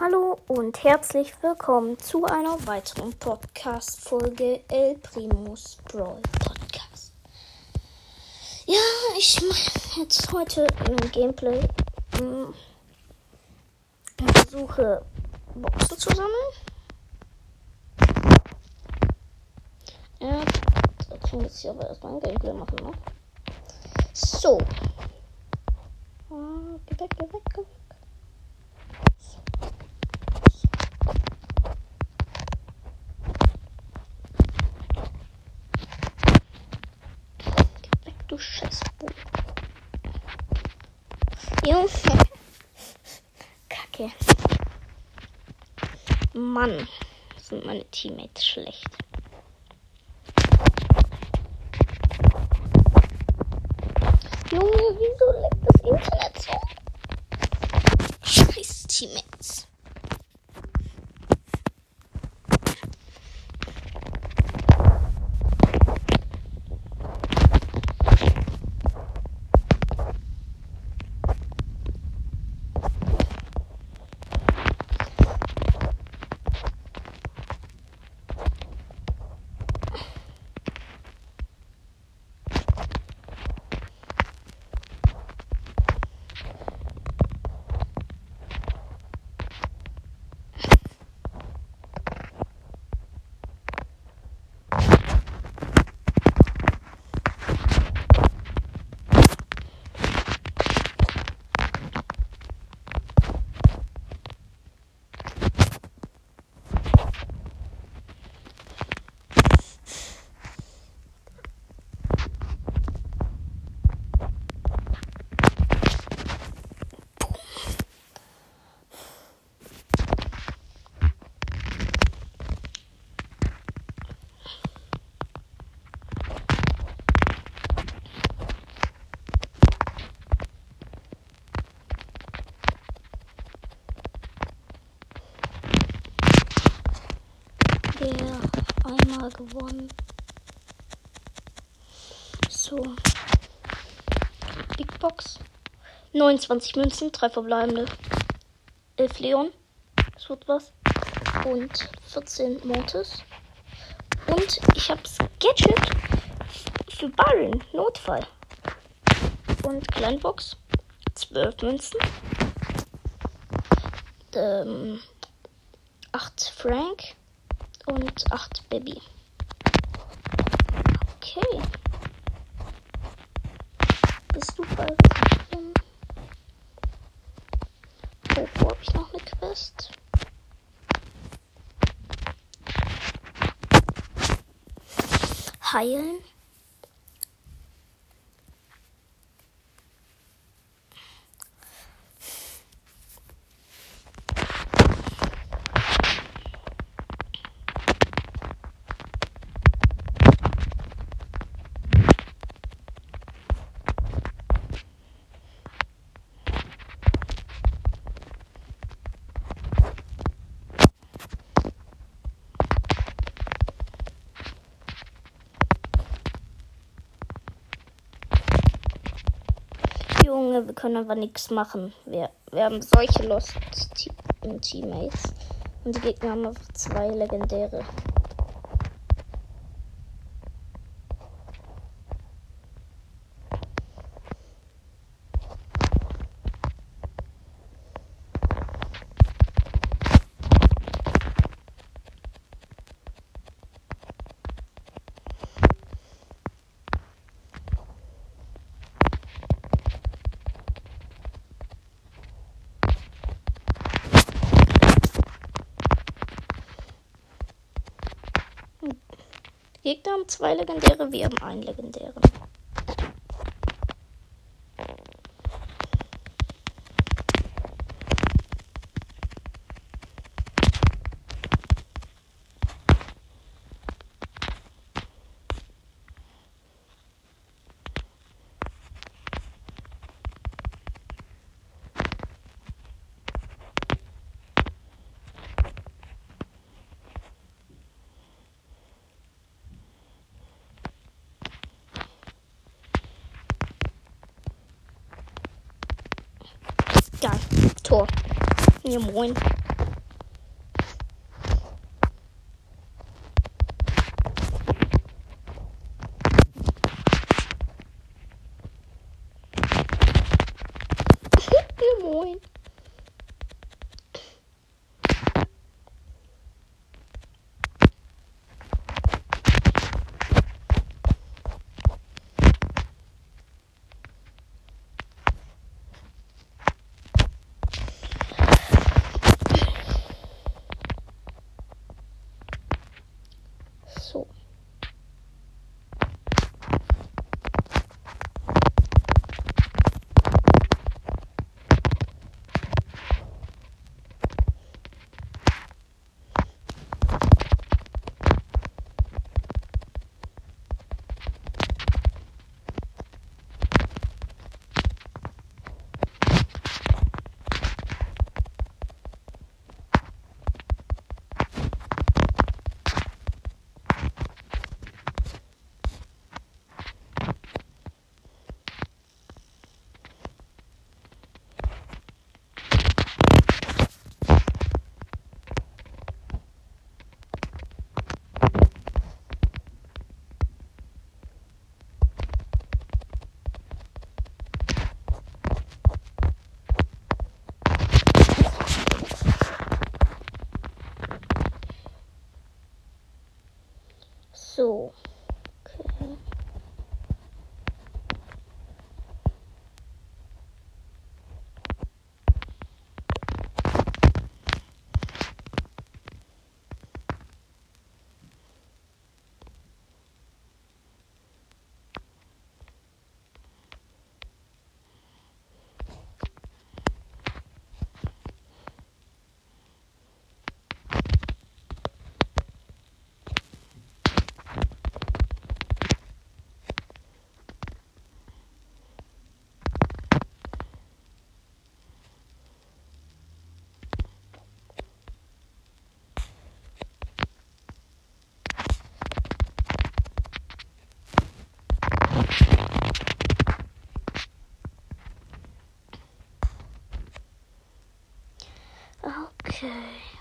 Hallo und herzlich willkommen zu einer weiteren Podcast-Folge El Primus Brawl Podcast. Ja, ich mache jetzt heute ein Gameplay. Hm, Ich versuche Boxen zu sammeln. Ja, dazu muss ich aber erstmal ein Gameplay machen, ne? So. Ah, Geh weg, geh weg, geh weg. Geh weg, du Scheißbuch. Junge. Kacke. Mann, sind meine Teammates schlecht. Junge, wieso leckt das Internet so? Scheiß Teammates. Der einmal gewonnen. So. Big Box. 29 Münzen, 3 verbleibende. 11 Leon. Das wird was. Und 14 Mortis. Und ich hab's Gadget für Byron. Notfall. Und Kleinbox. 12 Münzen. Ähm, 8 Frank und 8 Baby. Okay. Bist du bei ähm, Oh, wo habe ich noch eine Quest? Heilen. Junge, wir können aber nichts machen. Wir, wir haben solche Lost Te Teammates. Und die Gegner haben einfach zwei legendäre. Gegner haben zwei legendäre, wir haben einen legendären. Tor. Ja, moin. Okay.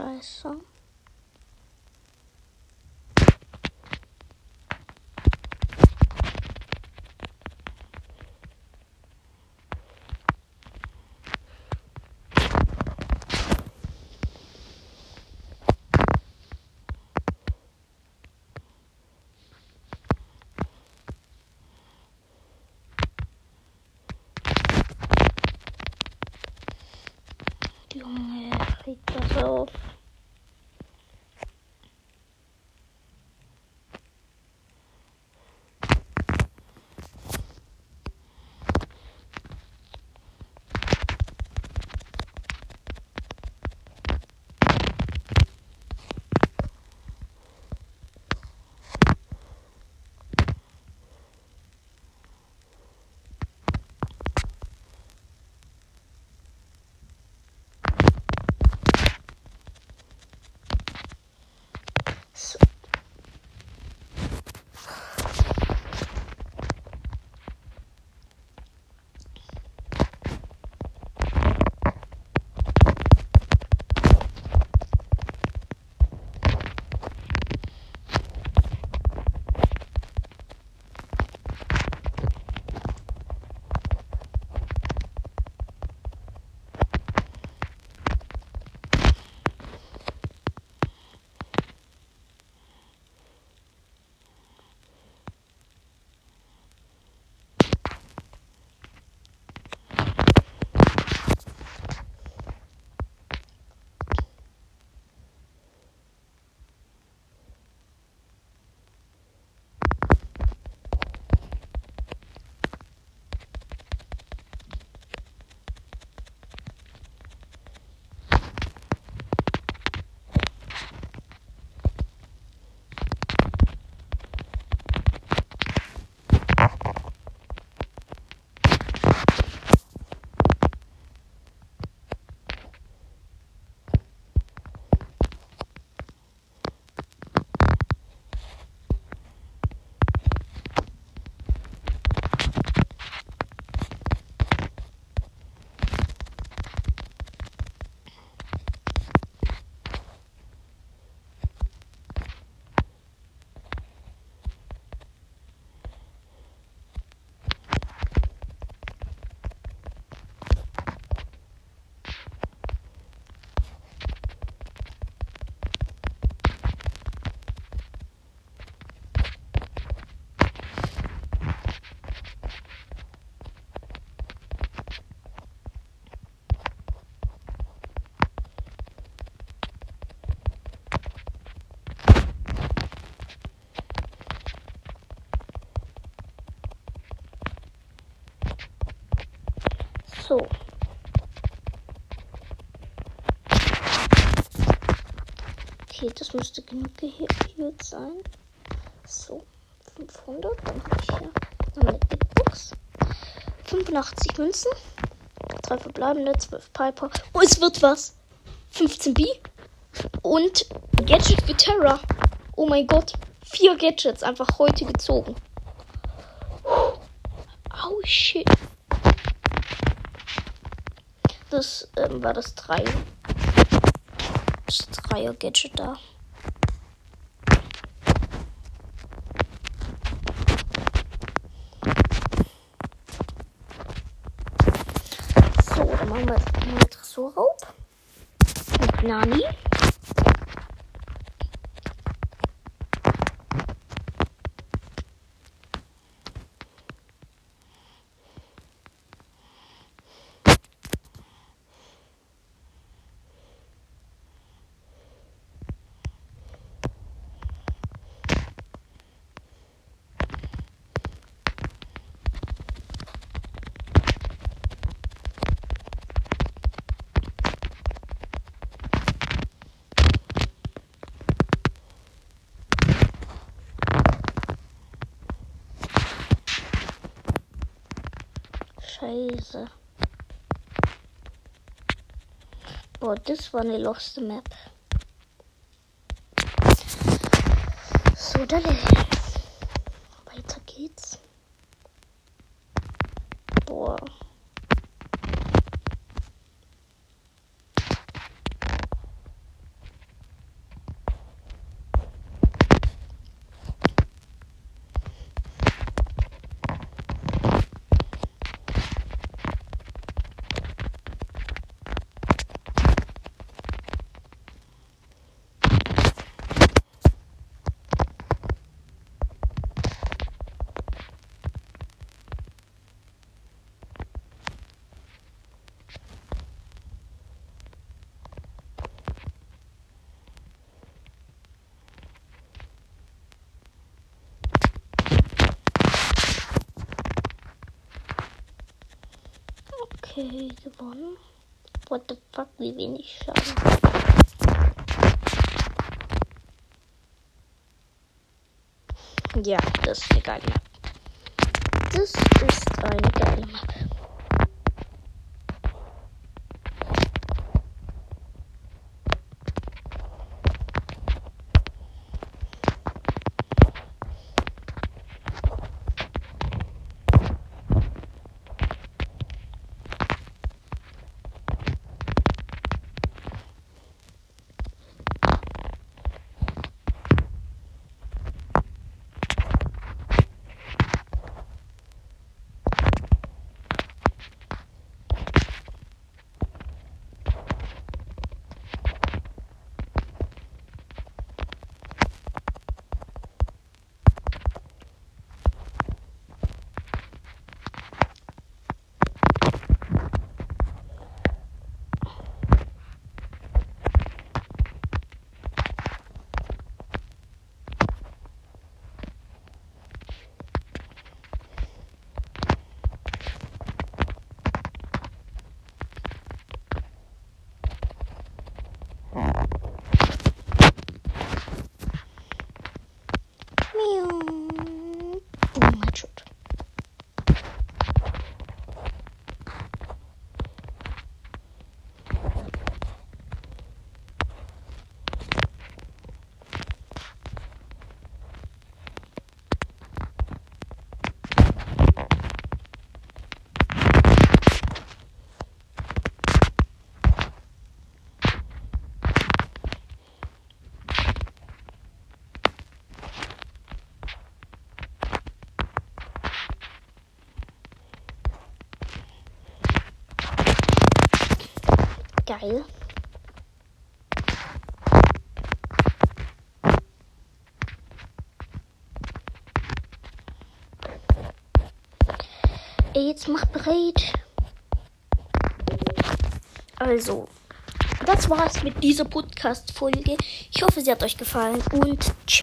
Scheiße. Okay, das müsste genug geheilt sein. So, 500. Dann habe ich hier eine Big Box. 85 Münzen. 3 verbleibende, 12 Piper. Oh, es wird was. 15 B. Und Gadget für Terra. Oh mein Gott. Vier Gadgets einfach heute gezogen. Oh shit. Das ähm, war das 3 freie Gadget da. So, dann machen wir jetzt mal Tresor auf. Und Nani. Scheiße. Boah, das war eine lost Map. So, dann weiter geht's. Boah. Okay, gewonnen. What the fuck, wie wenig Schaden. Ja, das ist eine geile Map. Das ist eine geile Map. Geil. Jetzt mach bereit. Also, das war's mit dieser Podcast-Folge. Ich hoffe, sie hat euch gefallen und tschüss.